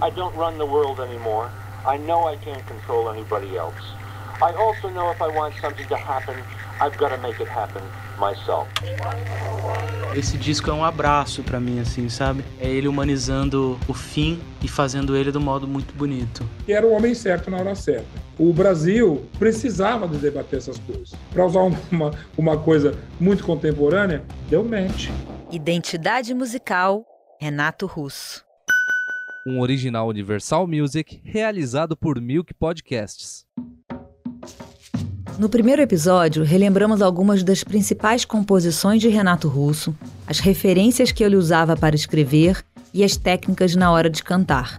I don't run the world anymore. I know I can't control anybody else. I also know if I want something to happen, I've got to make it happen myself. Esse disco é um abraço para mim, assim, sabe? É ele humanizando o fim e fazendo ele do modo muito bonito. E era o homem certo na hora certa. O Brasil precisava de debater essas coisas. Para usar uma, uma coisa muito contemporânea, deu match. Identidade musical, Renato Russo. Um original Universal Music realizado por Milk Podcasts. No primeiro episódio, relembramos algumas das principais composições de Renato Russo, as referências que ele usava para escrever e as técnicas na hora de cantar.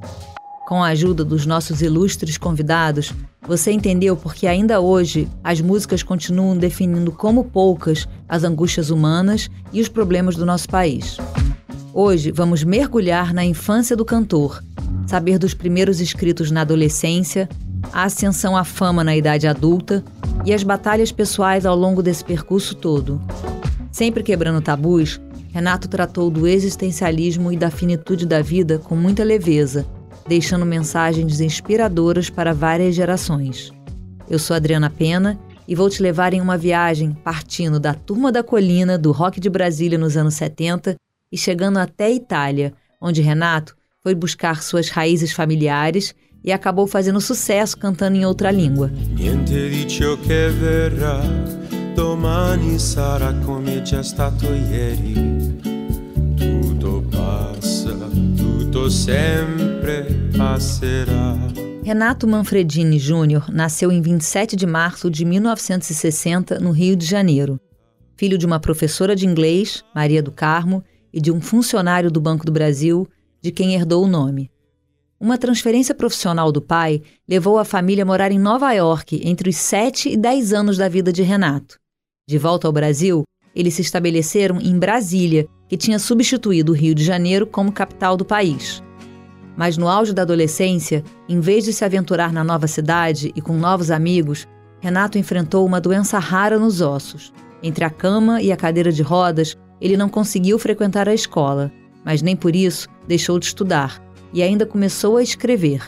Com a ajuda dos nossos ilustres convidados, você entendeu porque ainda hoje as músicas continuam definindo como poucas as angústias humanas e os problemas do nosso país. Hoje vamos mergulhar na infância do cantor, saber dos primeiros escritos na adolescência, a ascensão à fama na idade adulta e as batalhas pessoais ao longo desse percurso todo. Sempre quebrando tabus, Renato tratou do existencialismo e da finitude da vida com muita leveza, deixando mensagens inspiradoras para várias gerações. Eu sou Adriana Pena e vou te levar em uma viagem partindo da Turma da Colina do rock de Brasília nos anos 70 e chegando até a Itália, onde Renato foi buscar suas raízes familiares e acabou fazendo sucesso cantando em outra língua. Niente di ciò che verrà, domani sarà come già stato ieri. Tutto passa, tutto sempre passerà. Renato Manfredini Júnior nasceu em 27 de março de 1960 no Rio de Janeiro. Filho de uma professora de inglês, Maria do Carmo, e de um funcionário do Banco do Brasil, de quem herdou o nome. Uma transferência profissional do pai levou a família a morar em Nova York entre os 7 e 10 anos da vida de Renato. De volta ao Brasil, eles se estabeleceram em Brasília, que tinha substituído o Rio de Janeiro como capital do país. Mas no auge da adolescência, em vez de se aventurar na nova cidade e com novos amigos, Renato enfrentou uma doença rara nos ossos. Entre a cama e a cadeira de rodas, ele não conseguiu frequentar a escola, mas nem por isso deixou de estudar e ainda começou a escrever.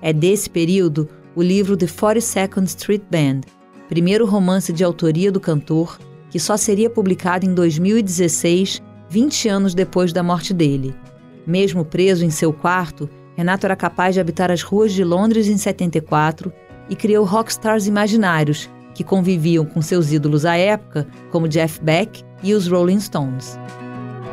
É desse período o livro The 42nd Street Band, primeiro romance de autoria do cantor, que só seria publicado em 2016, 20 anos depois da morte dele. Mesmo preso em seu quarto, Renato era capaz de habitar as ruas de Londres em 74 e criou rockstars imaginários que conviviam com seus ídolos à época, como Jeff Beck e os Rolling Stones.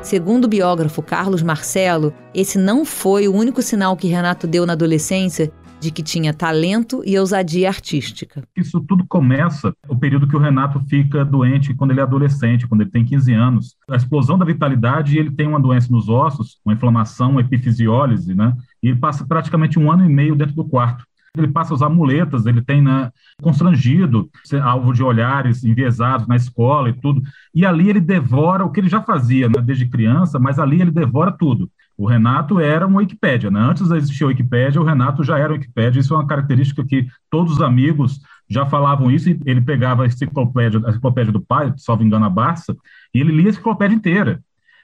Segundo o biógrafo Carlos Marcelo, esse não foi o único sinal que Renato deu na adolescência de que tinha talento e ousadia artística. Isso tudo começa o período que o Renato fica doente quando ele é adolescente, quando ele tem 15 anos. A explosão da vitalidade, ele tem uma doença nos ossos, uma inflamação, uma epifisiólise, né? E ele passa praticamente um ano e meio dentro do quarto ele passa a usar muletas, ele tem né, constrangido, alvo de olhares enviesados na escola e tudo. E ali ele devora o que ele já fazia né, desde criança, mas ali ele devora tudo. O Renato era uma Wikipédia, né? Antes de existir a Wikipédia, o Renato já era Wikipédia. Isso é uma característica que todos os amigos já falavam isso. Ele pegava a enciclopédia, a enciclopédia do pai, salvo engano, a Barça, e ele lia a enciclopédia inteira.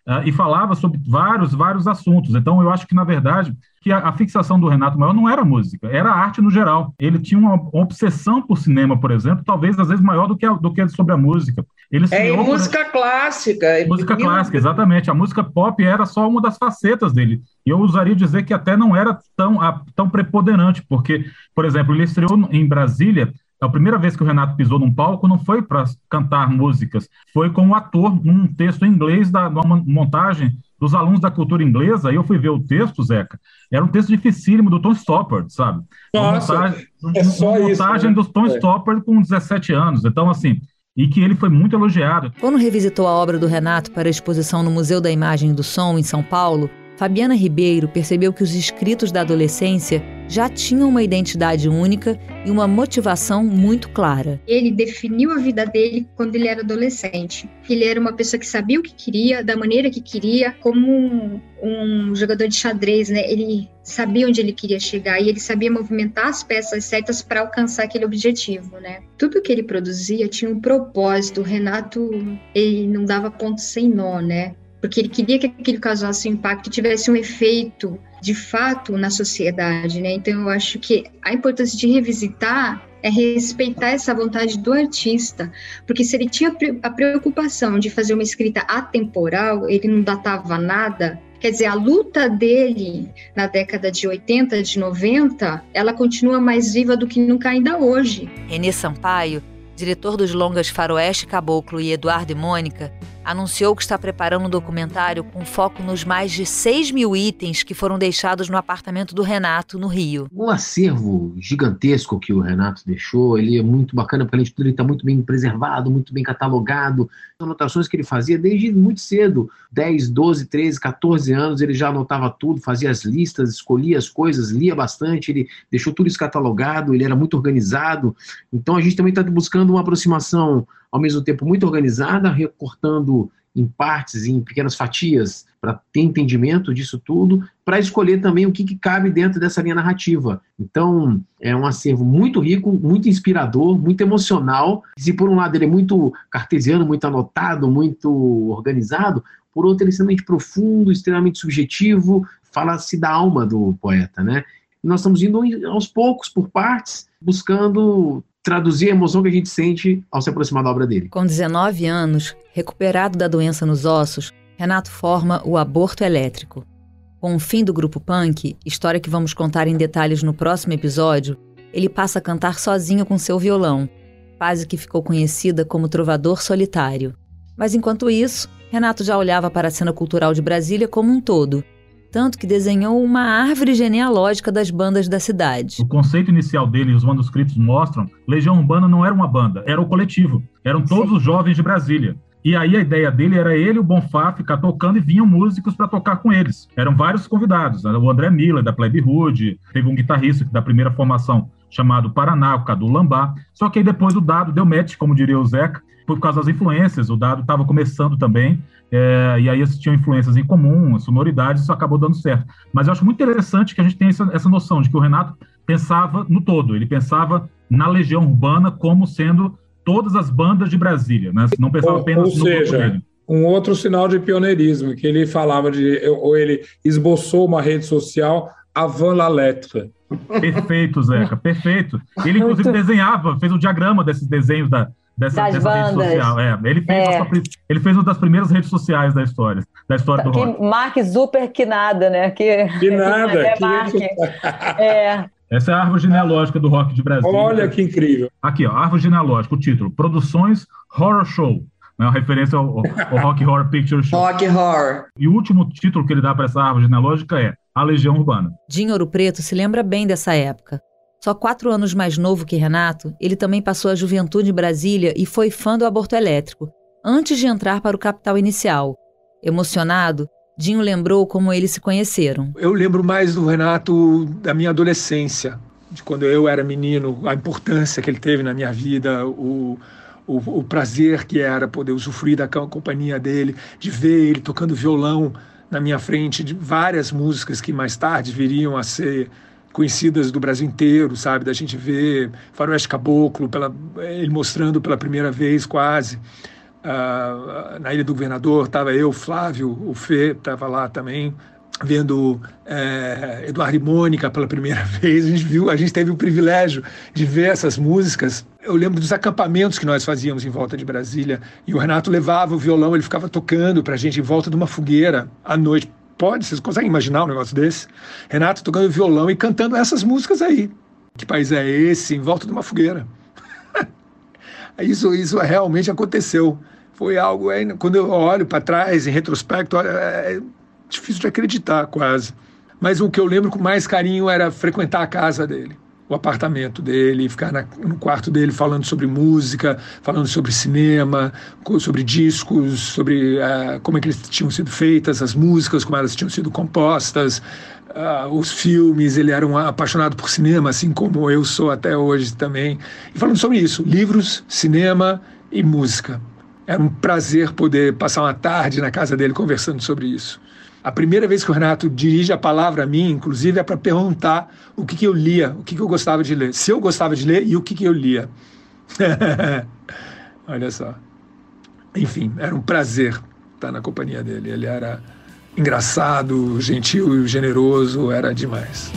Uh, e falava sobre vários, vários assuntos. Então, eu acho que, na verdade, que a, a, fixação do Renato Maior não era música, era arte no geral. Ele tinha uma, uma obsessão por cinema, por exemplo, talvez às vezes maior do que, a, do que sobre a música. Ele é, e música por... clássica. Música clássica, exatamente. A música pop era só uma das facetas dele. E eu usaria dizer que até não era tão, a, tão preponderante, porque, por exemplo, ele estreou em Brasília a primeira vez que o Renato pisou num palco não foi para cantar músicas, foi como ator num texto em inglês da uma montagem dos alunos da cultura inglesa. Aí eu fui ver o texto, Zeca. Era um texto dificílimo do Tom Stoppard, sabe? Nossa, uma montagem, é só uma isso, montagem né? do Tom é. Stoppard com 17 anos. Então, assim, e que ele foi muito elogiado. Quando revisitou a obra do Renato para a exposição no Museu da Imagem e do Som, em São Paulo, Fabiana Ribeiro percebeu que os escritos da adolescência já tinham uma identidade única e uma motivação muito clara. Ele definiu a vida dele quando ele era adolescente. Ele era uma pessoa que sabia o que queria, da maneira que queria, como um, um jogador de xadrez, né? Ele sabia onde ele queria chegar e ele sabia movimentar as peças certas para alcançar aquele objetivo, né? Tudo que ele produzia tinha um propósito. O Renato, ele não dava ponto sem nó, né? Porque ele queria que aquilo causasse um impacto e tivesse um efeito de fato na sociedade, né? Então eu acho que a importância de revisitar é respeitar essa vontade do artista, porque se ele tinha a preocupação de fazer uma escrita atemporal, ele não datava nada, Quer dizer, a luta dele na década de 80, de 90, ela continua mais viva do que nunca ainda hoje. Renê Sampaio, diretor dos longas Faroeste Caboclo e Eduardo e Mônica, anunciou que está preparando um documentário com foco nos mais de 6 mil itens que foram deixados no apartamento do Renato, no Rio. Um acervo gigantesco que o Renato deixou, ele é muito bacana, porque além de tudo ele está muito bem preservado, muito bem catalogado. Anotações que ele fazia desde muito cedo, 10, 12, 13, 14 anos, ele já anotava tudo, fazia as listas, escolhia as coisas, lia bastante, ele deixou tudo isso catalogado, ele era muito organizado. Então a gente também está buscando uma aproximação ao mesmo tempo muito organizada, recortando em partes, em pequenas fatias, para ter entendimento disso tudo, para escolher também o que, que, cabe dentro dessa linha narrativa. Então, é um acervo muito rico, muito inspirador, muito emocional. Se por um lado ele é muito cartesiano, muito anotado, muito organizado, por outro ele é extremamente profundo, extremamente subjetivo, fala-se da alma do poeta, né? Nós estamos indo aos poucos, por partes, buscando traduzir a emoção que a gente sente ao se aproximar da obra dele. Com 19 anos, recuperado da doença nos ossos, Renato forma o Aborto Elétrico. Com o fim do grupo punk, história que vamos contar em detalhes no próximo episódio, ele passa a cantar sozinho com seu violão, fase que ficou conhecida como trovador solitário. Mas enquanto isso, Renato já olhava para a cena cultural de Brasília como um todo tanto que desenhou uma árvore genealógica das bandas da cidade. O conceito inicial dele, os manuscritos mostram, Legião Urbana não era uma banda, era o coletivo. Eram todos Sim. os jovens de Brasília. E aí a ideia dele era ele e o Bonfá ficar tocando e vinham músicos para tocar com eles. Eram vários convidados, o André Miller, da Plebe Hood, teve um guitarrista da primeira formação chamado Paraná, o Cadu Lambá. Só que aí depois o Dado deu match, como diria o Zeca, por causa das influências. O Dado estava começando também, é, e aí eles tinham influências em comum, sonoridades, isso acabou dando certo. Mas eu acho muito interessante que a gente tenha essa, essa noção de que o Renato pensava no todo, ele pensava na Legião Urbana como sendo todas as bandas de Brasília, né? não pensava ou, apenas ou no seja. Um outro sinal de pioneirismo, que ele falava de, ou ele esboçou uma rede social avant la lettre. Perfeito, Zeca, perfeito. Ele, inclusive, Muito... desenhava, fez o um diagrama desses desenhos da, dessa, das dessa rede social. É, ele, fez é. ele fez uma das primeiras redes sociais da história, da história do que rock. Mark Zuper que nada, né? Que, que nada. É, que Mark. é. Essa é a árvore genealógica do rock de Brasil. Olha que incrível. Aqui, ó, árvore genealógica, o título: Produções Horror Show. É uma referência ao, ao Rock Horror Picture Show. Rock Horror. E o último título que ele dá para essa árvore genealógica é A Legião Urbana. Dinho Ouro Preto se lembra bem dessa época. Só quatro anos mais novo que Renato, ele também passou a juventude em Brasília e foi fã do aborto elétrico, antes de entrar para o capital inicial. Emocionado, Dinho lembrou como eles se conheceram. Eu lembro mais do Renato da minha adolescência, de quando eu era menino, a importância que ele teve na minha vida, o, o, o prazer que era poder usufruir da companhia dele, de ver ele tocando violão na minha frente, de várias músicas que mais tarde viriam a ser conhecidas do Brasil inteiro, sabe? Da gente ver Faroeste Caboclo, pela, ele mostrando pela primeira vez quase. Uh, na Ilha do Governador estava eu, Flávio, o Fê estava lá também, vendo é, Eduardo e Mônica pela primeira vez. A gente viu, a gente teve o privilégio de ver essas músicas. Eu lembro dos acampamentos que nós fazíamos em volta de Brasília e o Renato levava o violão, ele ficava tocando para a gente em volta de uma fogueira à noite Pode, vocês conseguem imaginar um negócio desse? Renato tocando violão e cantando essas músicas aí. Que país é esse? Em volta de uma fogueira. isso, isso realmente aconteceu. Foi algo, é, quando eu olho para trás, em retrospecto, é, é difícil de acreditar quase. Mas o que eu lembro com mais carinho era frequentar a casa dele o apartamento dele, ficar na, no quarto dele falando sobre música, falando sobre cinema, sobre discos, sobre uh, como é que eles tinham sido feitas, as músicas, como elas tinham sido compostas, uh, os filmes. Ele era um apaixonado por cinema, assim como eu sou até hoje também. E falando sobre isso, livros, cinema e música. Era um prazer poder passar uma tarde na casa dele conversando sobre isso. A primeira vez que o Renato dirige a palavra a mim, inclusive, é para perguntar o que, que eu lia, o que, que eu gostava de ler, se eu gostava de ler e o que, que eu lia. Olha só. Enfim, era um prazer estar na companhia dele. Ele era engraçado, gentil, generoso, era demais.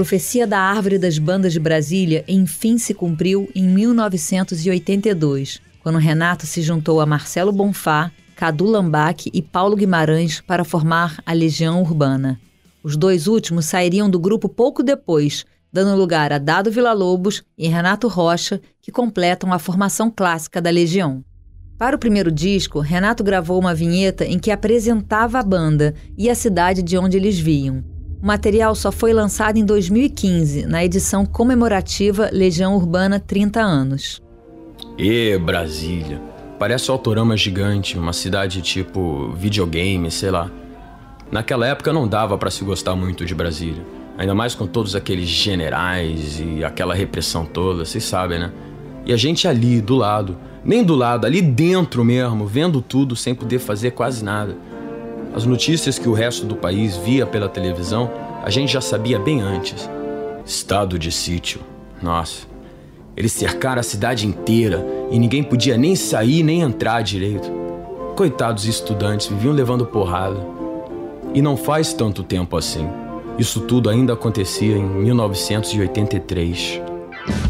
Profecia da árvore das bandas de Brasília enfim se cumpriu em 1982, quando Renato se juntou a Marcelo Bonfá, Cadu Lambac e Paulo Guimarães para formar a Legião Urbana. Os dois últimos sairiam do grupo pouco depois, dando lugar a Dado Villa-Lobos e Renato Rocha, que completam a formação clássica da Legião. Para o primeiro disco, Renato gravou uma vinheta em que apresentava a banda e a cidade de onde eles vinham. O material só foi lançado em 2015, na edição comemorativa Legião Urbana 30 anos. E Brasília. Parece um autorama gigante, uma cidade tipo videogame, sei lá. Naquela época não dava para se gostar muito de Brasília. Ainda mais com todos aqueles generais e aquela repressão toda, vocês sabem, né? E a gente ali, do lado, nem do lado, ali dentro mesmo, vendo tudo sem poder fazer quase nada. As notícias que o resto do país via pela televisão, a gente já sabia bem antes. Estado de sítio. Nossa. Eles cercaram a cidade inteira e ninguém podia nem sair nem entrar direito. Coitados estudantes viviam levando porrada. E não faz tanto tempo assim. Isso tudo ainda acontecia em 1983.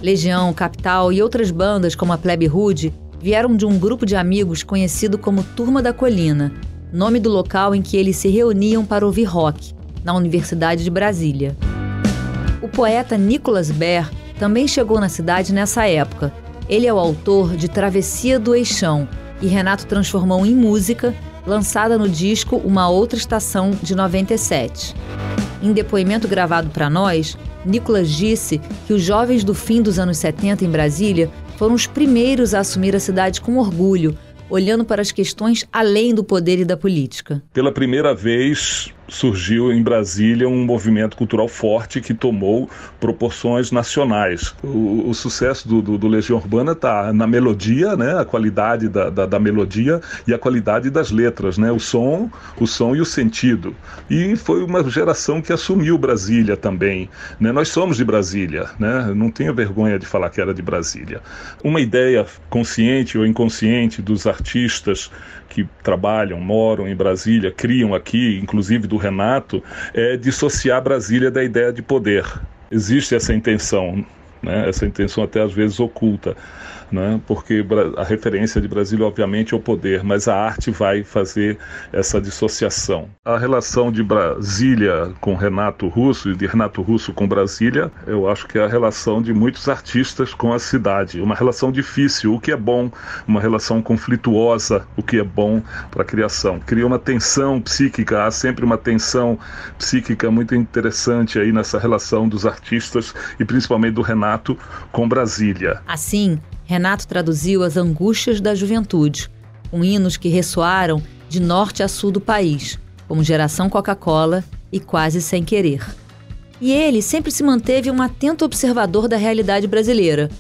Legião, Capital e outras bandas como a Plebe Rude vieram de um grupo de amigos conhecido como Turma da Colina, nome do local em que eles se reuniam para ouvir rock, na Universidade de Brasília. O poeta Nicolas Ber também chegou na cidade nessa época. Ele é o autor de Travessia do Eixão e Renato transformou em música, lançada no disco Uma Outra Estação de 97. Em depoimento gravado para nós, Nicolas disse que os jovens do fim dos anos 70 em Brasília foram os primeiros a assumir a cidade com orgulho, olhando para as questões além do poder e da política. Pela primeira vez, surgiu em Brasília um movimento cultural forte que tomou proporções nacionais. O, o sucesso do, do, do, Legião Urbana está na melodia, né, a qualidade da, da, da, melodia e a qualidade das letras, né, o som, o som e o sentido. E foi uma geração que assumiu Brasília também. Né? Nós somos de Brasília, né? não tenho vergonha de falar que era de Brasília. Uma ideia consciente ou inconsciente dos artistas que trabalham, moram em Brasília, criam aqui, inclusive do Renato, é dissociar Brasília da ideia de poder. Existe essa intenção, né? essa intenção até às vezes oculta né? porque a referência de Brasília, obviamente, é o poder, mas a arte vai fazer essa dissociação. A relação de Brasília com Renato Russo e de Renato Russo com Brasília, eu acho que é a relação de muitos artistas com a cidade. Uma relação difícil, o que é bom, uma relação conflituosa, o que é bom para a criação. Cria uma tensão psíquica, há sempre uma tensão psíquica muito interessante aí nessa relação dos artistas e principalmente do Renato com Brasília. Assim, Renato traduziu as angústias da juventude, com hinos que ressoaram de norte a sul do país, como Geração Coca-Cola e Quase Sem Querer. E ele sempre se manteve um atento observador da realidade brasileira.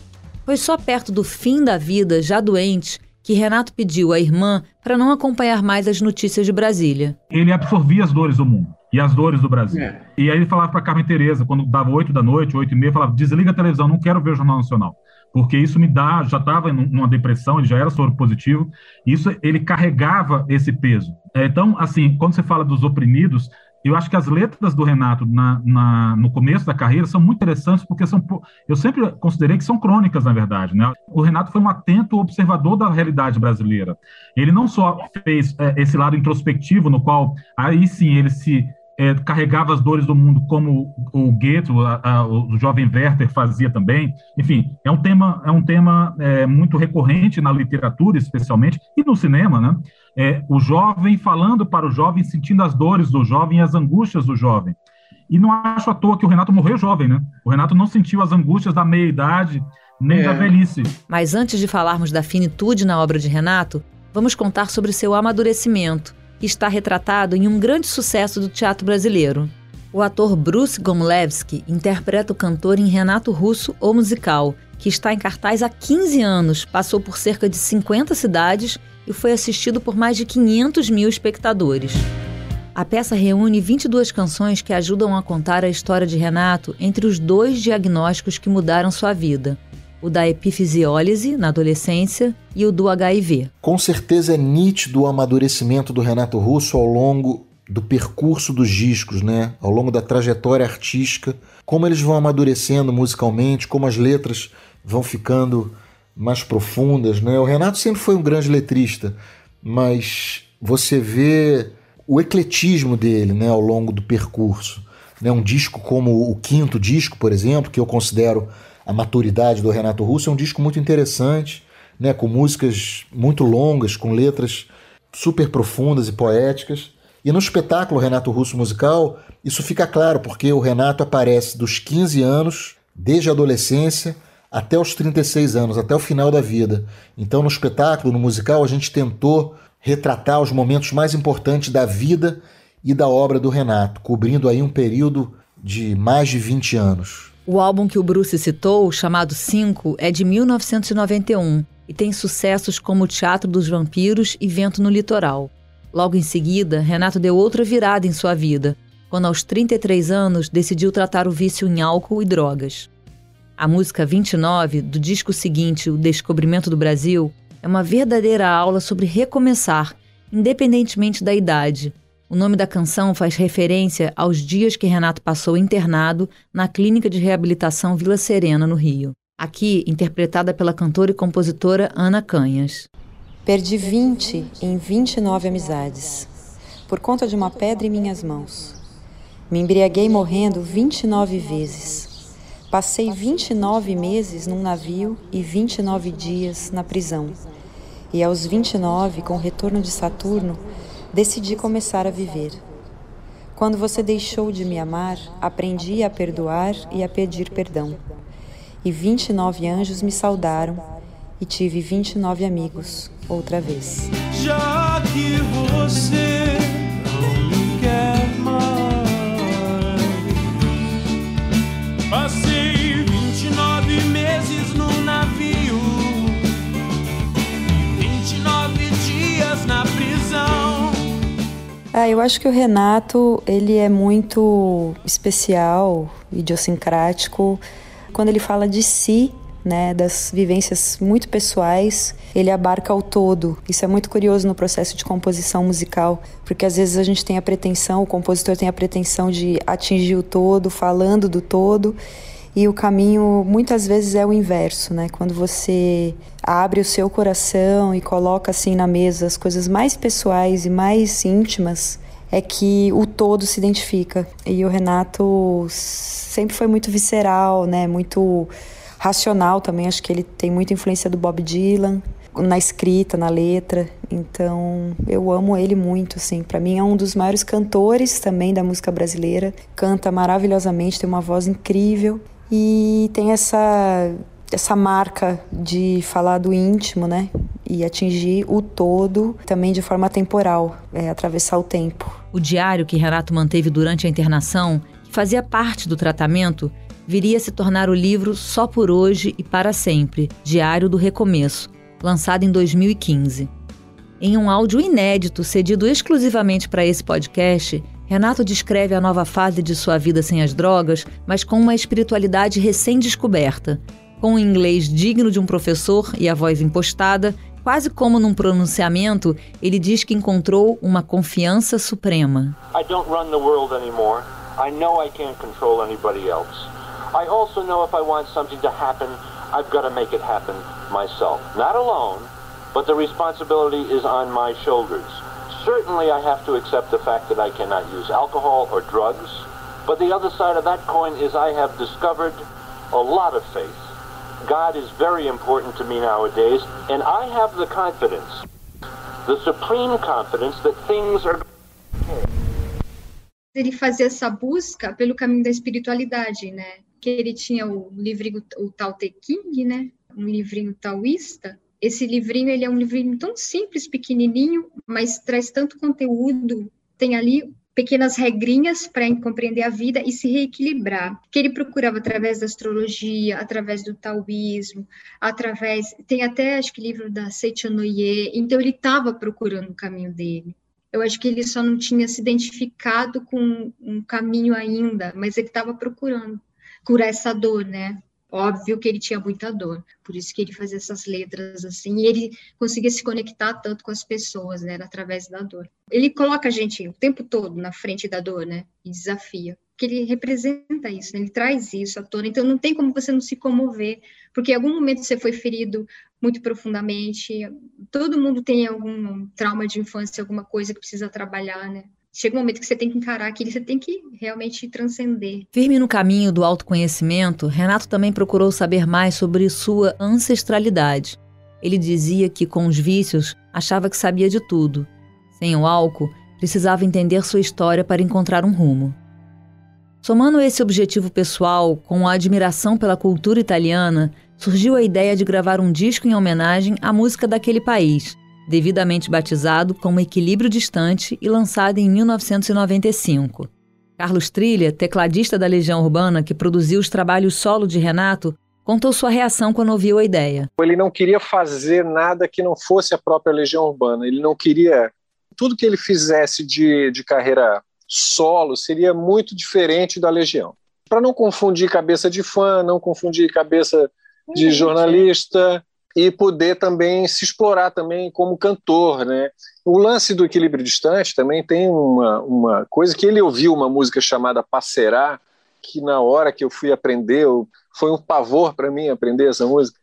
Foi só perto do fim da vida, já doente, que Renato pediu à irmã para não acompanhar mais as notícias de Brasília. Ele absorvia as dores do mundo e as dores do Brasil. É. E aí ele falava para Carmen Tereza, quando dava oito da noite, oito e meia, falava: desliga a televisão, não quero ver o Jornal Nacional porque isso me dá, já estava numa depressão, ele já era soro positivo, isso ele carregava esse peso. É, então, assim, quando você fala dos oprimidos, eu acho que as letras do Renato na, na, no começo da carreira são muito interessantes porque são, eu sempre considerei que são crônicas, na verdade. Né? O Renato foi um atento observador da realidade brasileira. Ele não só fez é, esse lado introspectivo, no qual aí sim ele se é, carregava as dores do mundo como o Goethe, o jovem Werther fazia também. Enfim, é um tema, é um tema é, muito recorrente na literatura, especialmente, e no cinema, né? É, o jovem falando para o jovem, sentindo as dores do jovem e as angústias do jovem. E não acho à toa que o Renato morreu jovem, né? O Renato não sentiu as angústias da meia-idade nem é. da velhice. Mas antes de falarmos da finitude na obra de Renato, vamos contar sobre seu amadurecimento está retratado em um grande sucesso do teatro brasileiro. O ator Bruce Gomlewski interpreta o cantor em Renato Russo, o musical, que está em cartaz há 15 anos, passou por cerca de 50 cidades e foi assistido por mais de 500 mil espectadores. A peça reúne 22 canções que ajudam a contar a história de Renato entre os dois diagnósticos que mudaram sua vida: o da epifisiólise na adolescência e o do HIV. Com certeza é nítido o amadurecimento do Renato Russo ao longo do percurso dos discos, né? Ao longo da trajetória artística, como eles vão amadurecendo musicalmente, como as letras vão ficando mais profundas, né? O Renato sempre foi um grande letrista, mas você vê o ecletismo dele, né, ao longo do percurso, né? Um disco como o quinto disco, por exemplo, que eu considero a maturidade do Renato Russo, é um disco muito interessante, né, com músicas muito longas, com letras super profundas e poéticas. E no espetáculo Renato Russo Musical, isso fica claro, porque o Renato aparece dos 15 anos, desde a adolescência, até os 36 anos, até o final da vida. Então, no espetáculo, no musical, a gente tentou retratar os momentos mais importantes da vida e da obra do Renato, cobrindo aí um período de mais de 20 anos. O álbum que o Bruce citou, chamado Cinco, é de 1991 e tem sucessos como Teatro dos Vampiros e Vento no Litoral. Logo em seguida, Renato deu outra virada em sua vida, quando aos 33 anos decidiu tratar o vício em álcool e drogas. A música 29, do disco seguinte, O Descobrimento do Brasil, é uma verdadeira aula sobre recomeçar, independentemente da idade. O nome da canção faz referência aos dias que Renato passou internado na Clínica de Reabilitação Vila Serena, no Rio. Aqui, interpretada pela cantora e compositora Ana Canhas. Perdi 20 em 29 amizades, por conta de uma pedra em minhas mãos. Me embriaguei morrendo 29 vezes. Passei 29 meses num navio e 29 dias na prisão. E aos 29, com o retorno de Saturno, decidi começar a viver. Quando você deixou de me amar, aprendi a perdoar e a pedir perdão. E 29 anjos me saudaram e tive 29 amigos outra vez. Já que você não me quer mais, Ah, eu acho que o Renato, ele é muito especial, idiosincrático, quando ele fala de si né, das vivências muito pessoais, ele abarca o todo. Isso é muito curioso no processo de composição musical, porque às vezes a gente tem a pretensão, o compositor tem a pretensão de atingir o todo, falando do todo, e o caminho muitas vezes é o inverso, né? Quando você abre o seu coração e coloca assim na mesa as coisas mais pessoais e mais íntimas, é que o todo se identifica. E o Renato sempre foi muito visceral, né? Muito racional também, acho que ele tem muita influência do Bob Dylan na escrita, na letra. Então, eu amo ele muito, assim. Para mim é um dos maiores cantores também da música brasileira. Canta maravilhosamente, tem uma voz incrível e tem essa essa marca de falar do íntimo, né? E atingir o todo também de forma temporal, é, atravessar o tempo. O diário que Renato manteve durante a internação, que fazia parte do tratamento, viria a se tornar o livro Só por Hoje e Para Sempre Diário do Recomeço, lançado em 2015. Em um áudio inédito cedido exclusivamente para esse podcast, Renato descreve a nova fase de sua vida sem as drogas, mas com uma espiritualidade recém-descoberta. Com um inglês digno de um professor e a voz impostada, quase como num pronunciamento, ele diz que encontrou uma confiança suprema. I don't run the world anymore. I know I can't control anybody else. I also know if I want something to happen, I've got to make it happen myself. Not alone, but the responsibility is on my shoulders. Certainly, I have to accept the fact that I cannot use alcohol or drugs, but the other side of that coin is I have discovered a lot of faith. God is very important to me nowadays, and I have the confidence, the supreme confidence that things are ele fazia essa busca pelo caminho da espiritualidade, né? que ele tinha o livrinho, o Tao Te King, né? Um livrinho taoísta. Esse livrinho, ele é um livrinho tão simples, pequenininho, mas traz tanto conteúdo. Tem ali pequenas regrinhas para compreender a vida e se reequilibrar, que ele procurava através da astrologia, através do taoísmo, através, tem até acho que livro da Seichanoye, então ele estava procurando o caminho dele. Eu acho que ele só não tinha se identificado com um caminho ainda, mas ele estava procurando curar essa dor, né? Óbvio que ele tinha muita dor, por isso que ele fazia essas letras assim, e ele conseguia se conectar tanto com as pessoas, né, através da dor. Ele coloca a gente o tempo todo na frente da dor, né, e desafia, que ele representa isso, né? ele traz isso à tona, então não tem como você não se comover, porque em algum momento você foi ferido muito profundamente, todo mundo tem algum trauma de infância, alguma coisa que precisa trabalhar, né, chega um momento que você tem que encarar aquilo, você tem que realmente transcender. Firme no caminho do autoconhecimento, Renato também procurou saber mais sobre sua ancestralidade. Ele dizia que com os vícios achava que sabia de tudo. Sem o álcool, precisava entender sua história para encontrar um rumo. Somando esse objetivo pessoal com a admiração pela cultura italiana, surgiu a ideia de gravar um disco em homenagem à música daquele país, devidamente batizado como Equilíbrio Distante e lançado em 1995. Carlos Trilha, tecladista da Legião Urbana que produziu os trabalhos solo de Renato, contou sua reação quando ouviu a ideia. Ele não queria fazer nada que não fosse a própria Legião Urbana. Ele não queria. Tudo que ele fizesse de, de carreira solo seria muito diferente da Legião. Para não confundir cabeça de fã, não confundir cabeça de jornalista, e poder também se explorar também como cantor, né? O lance do equilíbrio distante também tem uma, uma coisa que ele ouviu uma música chamada Passerá, que na hora que eu fui aprender, foi um pavor para mim aprender essa música,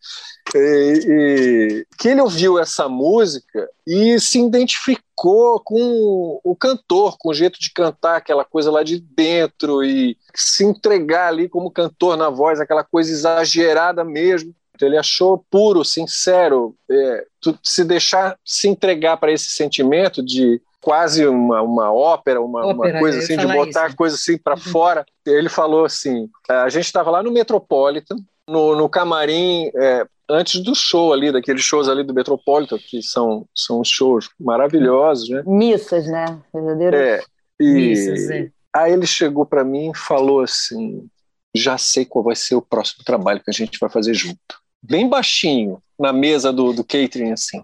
e, e, que ele ouviu essa música e se identificou com o cantor, com o jeito de cantar, aquela coisa lá de dentro e se entregar ali como cantor na voz, aquela coisa exagerada mesmo. Então, ele achou puro, sincero, é, se deixar se entregar para esse sentimento de quase uma, uma ópera, uma, ópera, uma coisa assim, de botar isso. a coisa assim para uhum. fora. Ele falou assim: é, a gente estava lá no Metropolitan, no, no camarim, é, antes do show ali, daqueles shows ali do Metropolitan, que são, são shows maravilhosos, né? Missas, né? Verdadeiras é, e missas, é. Aí ele chegou para mim e falou assim: já sei qual vai ser o próximo trabalho que a gente vai fazer junto bem baixinho na mesa do, do catering assim.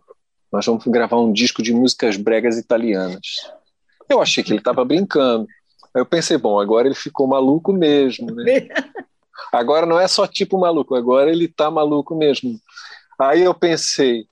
Nós vamos gravar um disco de músicas bregas italianas. Eu achei que ele estava brincando. Aí eu pensei, bom, agora ele ficou maluco mesmo, né? Agora não é só tipo maluco, agora ele tá maluco mesmo. Aí eu pensei,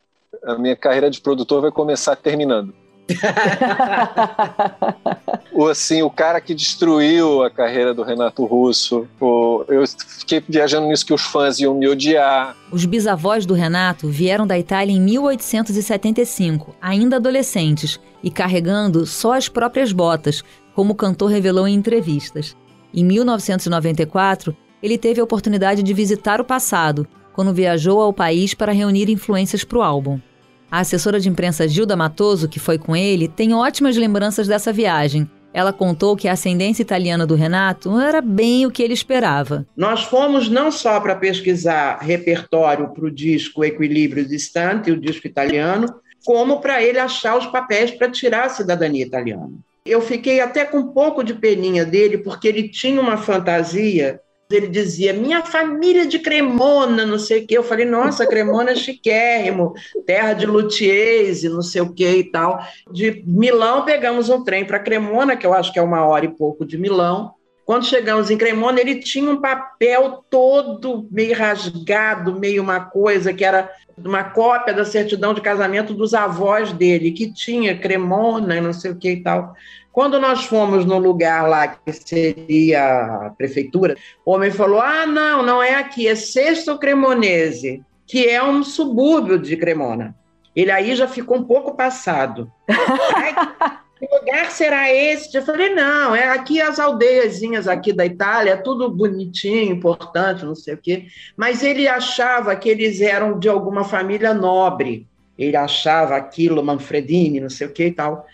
a minha carreira de produtor vai começar terminando. o, assim, o cara que destruiu a carreira do Renato Russo. O, eu fiquei viajando nisso que os fãs iam me odiar. Os bisavós do Renato vieram da Itália em 1875, ainda adolescentes, e carregando só as próprias botas, como o cantor revelou em entrevistas. Em 1994, ele teve a oportunidade de visitar o passado, quando viajou ao país para reunir influências para o álbum. A assessora de imprensa Gilda Matoso, que foi com ele, tem ótimas lembranças dessa viagem. Ela contou que a ascendência italiana do Renato não era bem o que ele esperava. Nós fomos não só para pesquisar repertório para o disco Equilíbrio Distante, o disco italiano, como para ele achar os papéis para tirar a cidadania italiana. Eu fiquei até com um pouco de peninha dele, porque ele tinha uma fantasia ele dizia, minha família de Cremona, não sei o quê. Eu falei, nossa, Cremona é chiquérrimo, terra de luthiers e não sei o quê e tal. De Milão, pegamos um trem para Cremona, que eu acho que é uma hora e pouco de Milão. Quando chegamos em Cremona, ele tinha um papel todo meio rasgado, meio uma coisa que era uma cópia da certidão de casamento dos avós dele, que tinha Cremona não sei o que e tal. Quando nós fomos no lugar lá que seria a prefeitura, o homem falou: ah, não, não é aqui, é Sexto Cremonese, que é um subúrbio de Cremona. Ele aí já ficou um pouco passado. que lugar será esse? Eu falei, não, é aqui as aldeiazinhas aqui da Itália, tudo bonitinho, importante, não sei o quê. Mas ele achava que eles eram de alguma família nobre. Ele achava aquilo, Manfredini, não sei o quê e tal.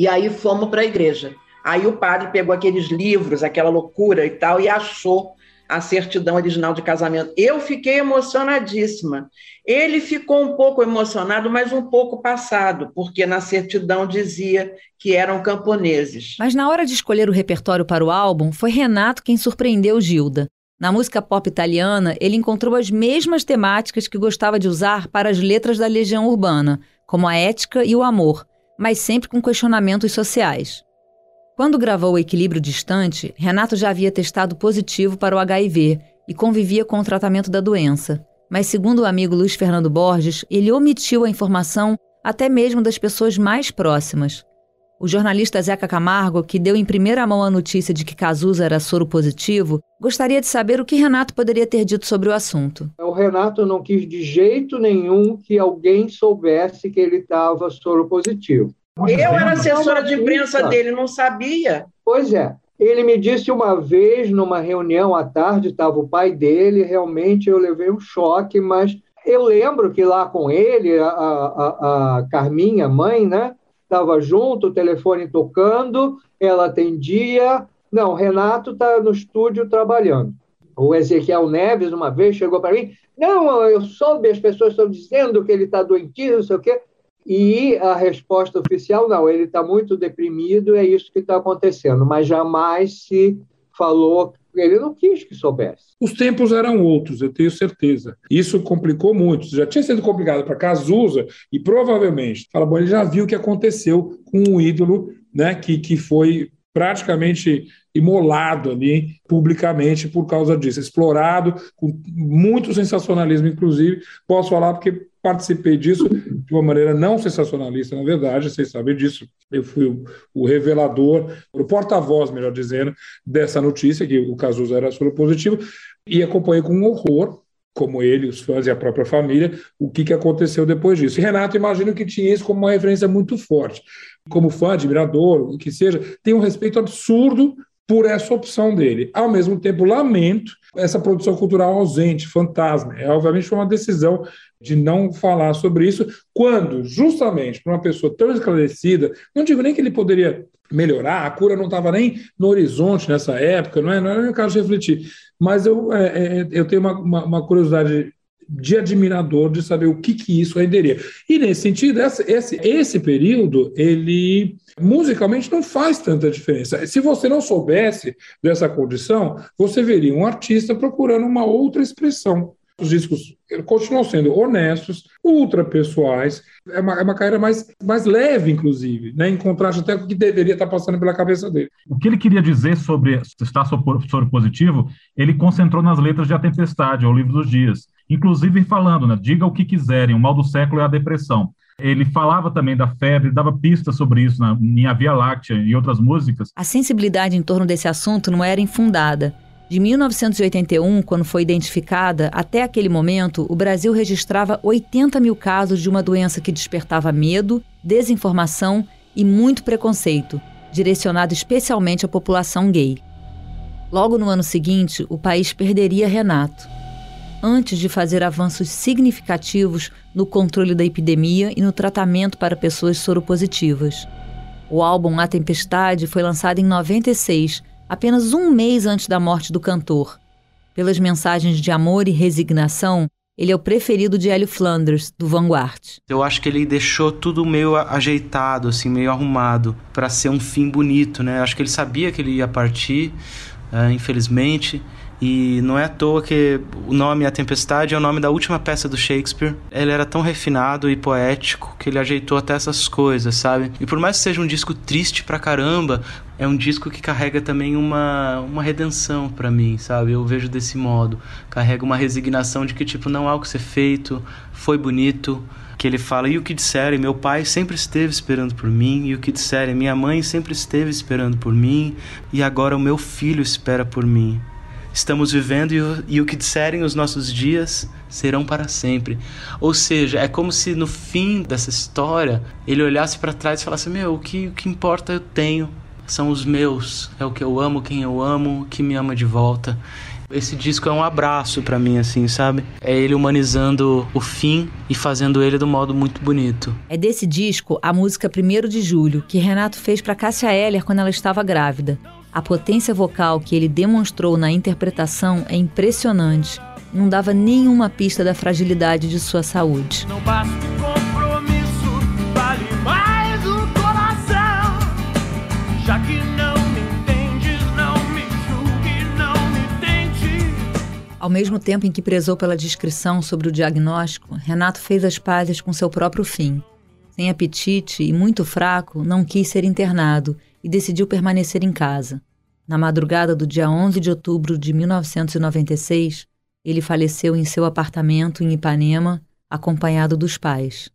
E aí fomos para a igreja. Aí o padre pegou aqueles livros, aquela loucura e tal, e achou a certidão original de casamento. Eu fiquei emocionadíssima. Ele ficou um pouco emocionado, mas um pouco passado, porque na certidão dizia que eram camponeses. Mas na hora de escolher o repertório para o álbum, foi Renato quem surpreendeu Gilda. Na música pop italiana, ele encontrou as mesmas temáticas que gostava de usar para as letras da Legião Urbana, como a ética e o amor, mas sempre com questionamentos sociais. Quando gravou o Equilíbrio Distante, Renato já havia testado positivo para o HIV e convivia com o tratamento da doença. Mas, segundo o amigo Luiz Fernando Borges, ele omitiu a informação até mesmo das pessoas mais próximas. O jornalista Zeca Camargo, que deu em primeira mão a notícia de que Cazuza era soro positivo, gostaria de saber o que Renato poderia ter dito sobre o assunto. O Renato não quis de jeito nenhum que alguém soubesse que ele estava soro positivo. Eu era assessora de imprensa dele, não sabia. Pois é. Ele me disse uma vez, numa reunião à tarde, estava o pai dele, realmente eu levei um choque, mas eu lembro que lá com ele, a, a, a Carminha, mãe, né? Estava junto, o telefone tocando, ela atendia. Não, Renato está no estúdio trabalhando. O Ezequiel Neves, uma vez, chegou para mim: Não, eu soube, as pessoas estão dizendo que ele está doentio, não sei o quê. E a resposta oficial: não, ele está muito deprimido, é isso que está acontecendo. Mas jamais se falou ele não quis que soubesse. Os tempos eram outros, eu tenho certeza. Isso complicou muito. Já tinha sido complicado para Cazuza e provavelmente, fala, bom, ele já viu o que aconteceu com um ídolo, né, que, que foi praticamente imolado ali publicamente por causa disso, explorado com muito sensacionalismo, inclusive. Posso falar porque participei disso de uma maneira não sensacionalista, na verdade, vocês sabem disso. Eu fui o, o revelador, o porta-voz, melhor dizendo, dessa notícia, que o Cazuza era soro positivo, e acompanhei com horror como ele, os fãs e a própria família, o que, que aconteceu depois disso. E Renato, imagino que tinha isso como uma referência muito forte. Como fã, admirador, o que seja, tem um respeito absurdo por essa opção dele. Ao mesmo tempo, lamento essa produção cultural ausente, fantasma. É, obviamente, uma decisão de não falar sobre isso, quando, justamente, para uma pessoa tão esclarecida, não digo nem que ele poderia melhorar, a cura não estava nem no horizonte nessa época, não é, não é o caso de refletir, mas eu, é, é, eu tenho uma, uma, uma curiosidade de admirador de saber o que, que isso renderia. E nesse sentido, esse, esse, esse período, ele musicalmente não faz tanta diferença. Se você não soubesse dessa condição, você veria um artista procurando uma outra expressão. Os discos continuam sendo honestos, ultra pessoais, é uma, é uma carreira mais, mais leve, inclusive, né? em contraste até com o que deveria estar passando pela cabeça dele. O que ele queria dizer sobre estar sobre positivo, ele concentrou nas letras de A Tempestade, ao Livro dos Dias. Inclusive falando, né? Diga o que quiserem, o mal do século é a depressão. Ele falava também da febre, dava pistas sobre isso na, em A Via Láctea e outras músicas. A sensibilidade em torno desse assunto não era infundada. De 1981, quando foi identificada, até aquele momento, o Brasil registrava 80 mil casos de uma doença que despertava medo, desinformação e muito preconceito, direcionado especialmente à população gay. Logo no ano seguinte, o país perderia Renato. Antes de fazer avanços significativos no controle da epidemia e no tratamento para pessoas soropositivas. O álbum A Tempestade foi lançado em 96, apenas um mês antes da morte do cantor. Pelas mensagens de amor e resignação, ele é o preferido de Hélio Flanders, do Vanguard. Eu acho que ele deixou tudo meio ajeitado, assim, meio arrumado, para ser um fim bonito, né? Acho que ele sabia que ele ia partir, uh, infelizmente, e não é à toa que o nome A Tempestade é o nome da última peça do Shakespeare. Ele era tão refinado e poético que ele ajeitou até essas coisas, sabe? E por mais que seja um disco triste pra caramba, é um disco que carrega também uma, uma redenção para mim, sabe? Eu vejo desse modo. Carrega uma resignação de que, tipo, não há o que ser feito, foi bonito, que ele fala, e o que disserem, meu pai sempre esteve esperando por mim, e o que disserem, minha mãe sempre esteve esperando por mim, e agora o meu filho espera por mim estamos vivendo e o, e o que disserem os nossos dias serão para sempre. Ou seja, é como se no fim dessa história ele olhasse para trás e falasse: Meu, o que, o que importa eu tenho, são os meus, é o que eu amo, quem eu amo, que me ama de volta. Esse disco é um abraço para mim, assim, sabe? É ele humanizando o fim e fazendo ele do modo muito bonito. É desse disco a música 1 de Julho, que Renato fez para Cássia Eller quando ela estava grávida. A potência vocal que ele demonstrou na interpretação é impressionante. Não dava nenhuma pista da fragilidade de sua saúde. Não basta compromisso, vale mais o coração. Já que não me entendes, não me julgue, não me tente. Ao mesmo tempo em que prezou pela descrição sobre o diagnóstico, Renato fez as pazes com seu próprio fim. Sem apetite e muito fraco, não quis ser internado e decidiu permanecer em casa. Na madrugada do dia 11 de outubro de 1996, ele faleceu em seu apartamento em Ipanema, acompanhado dos pais.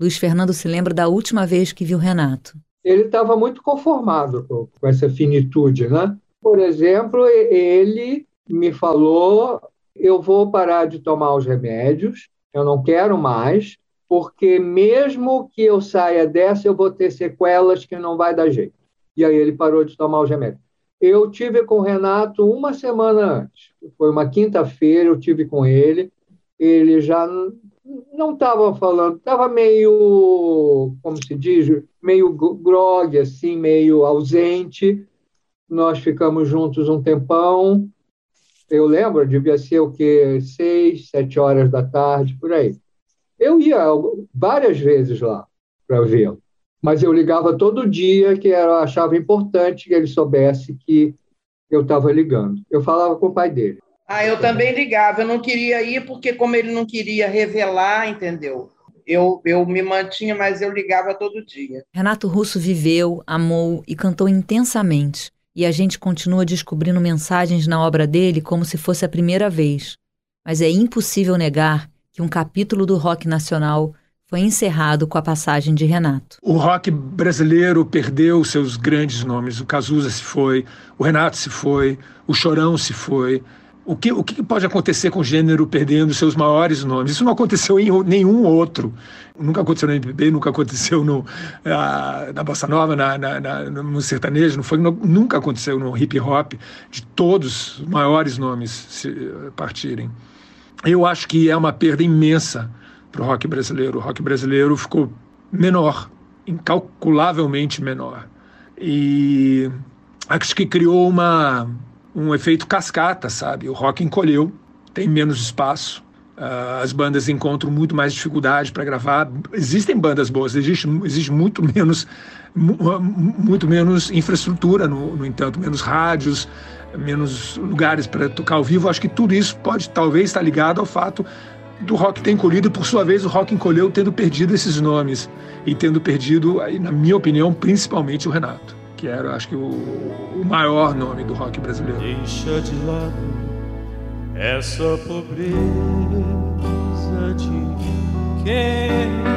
Luiz Fernando se lembra da última vez que viu Renato. Ele estava muito conformado com, com essa finitude, né? Por exemplo, ele me falou: eu vou parar de tomar os remédios, eu não quero mais, porque mesmo que eu saia dessa, eu vou ter sequelas que não vai dar jeito. E aí ele parou de tomar os remédios. Eu tive com o Renato uma semana antes. Foi uma quinta-feira, eu tive com ele. Ele já não estava falando, estava meio, como se diz, meio grog, assim, meio ausente. Nós ficamos juntos um tempão. Eu lembro, devia ser o quê? Seis, sete horas da tarde, por aí. Eu ia várias vezes lá para vê-lo, mas eu ligava todo dia que eu achava importante que ele soubesse que eu estava ligando. Eu falava com o pai dele. Ah, eu também ligava. Eu não queria ir porque, como ele não queria revelar, entendeu? Eu, eu me mantinha, mas eu ligava todo dia. Renato Russo viveu, amou e cantou intensamente. E a gente continua descobrindo mensagens na obra dele como se fosse a primeira vez. Mas é impossível negar que um capítulo do rock nacional foi encerrado com a passagem de Renato. O rock brasileiro perdeu seus grandes nomes. O Cazuza se foi, o Renato se foi, o Chorão se foi. O que, o que pode acontecer com o gênero perdendo seus maiores nomes? Isso não aconteceu em nenhum outro. Nunca aconteceu no MPB, nunca aconteceu no, uh, na Bossa Nova, na, na, na, no sertanejo, no, nunca aconteceu no hip hop, de todos os maiores nomes se, uh, partirem eu acho que é uma perda imensa para o rock brasileiro. O rock brasileiro ficou menor, incalculavelmente menor. E acho que criou uma, um efeito cascata, sabe? O rock encolheu, tem menos espaço, uh, as bandas encontram muito mais dificuldade para gravar. Existem bandas boas, existe, existe muito menos muito menos infraestrutura, no, no entanto, menos rádios, menos lugares para tocar ao vivo. Acho que tudo isso pode talvez estar ligado ao fato do rock ter encolhido e, por sua vez, o rock encolheu tendo perdido esses nomes e tendo perdido, na minha opinião, principalmente o Renato, que era, acho que, o, o maior nome do rock brasileiro. Deixa de lado essa pobreza de quem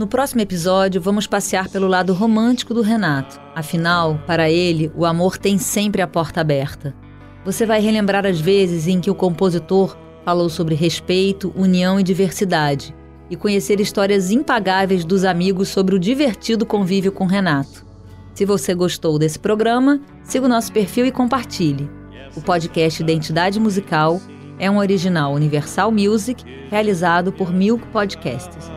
no próximo episódio, vamos passear pelo lado romântico do Renato. Afinal, para ele, o amor tem sempre a porta aberta. Você vai relembrar as vezes em que o compositor falou sobre respeito, união e diversidade, e conhecer histórias impagáveis dos amigos sobre o divertido convívio com Renato. Se você gostou desse programa, siga o nosso perfil e compartilhe. O podcast Identidade Musical é um original Universal Music realizado por Milk Podcasts.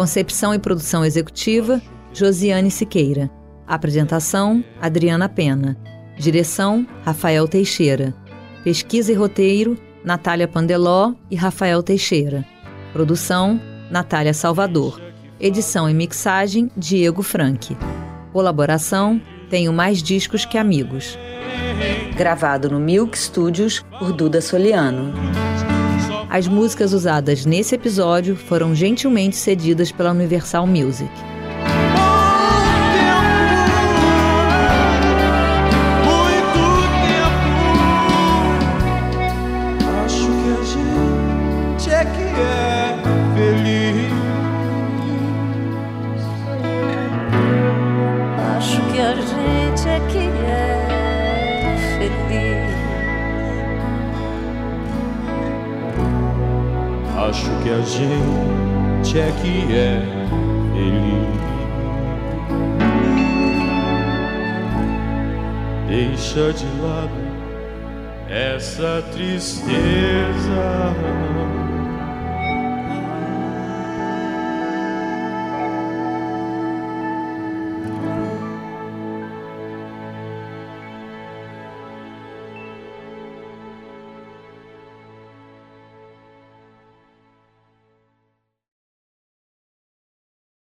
Concepção e produção executiva, Josiane Siqueira. Apresentação, Adriana Pena. Direção, Rafael Teixeira. Pesquisa e roteiro, Natália Pandeló e Rafael Teixeira. Produção, Natália Salvador. Edição e mixagem, Diego Franck. Colaboração, Tenho Mais Discos Que Amigos. Gravado no Milk Studios por Duda Soliano. As músicas usadas nesse episódio foram gentilmente cedidas pela Universal Music. Tristeza.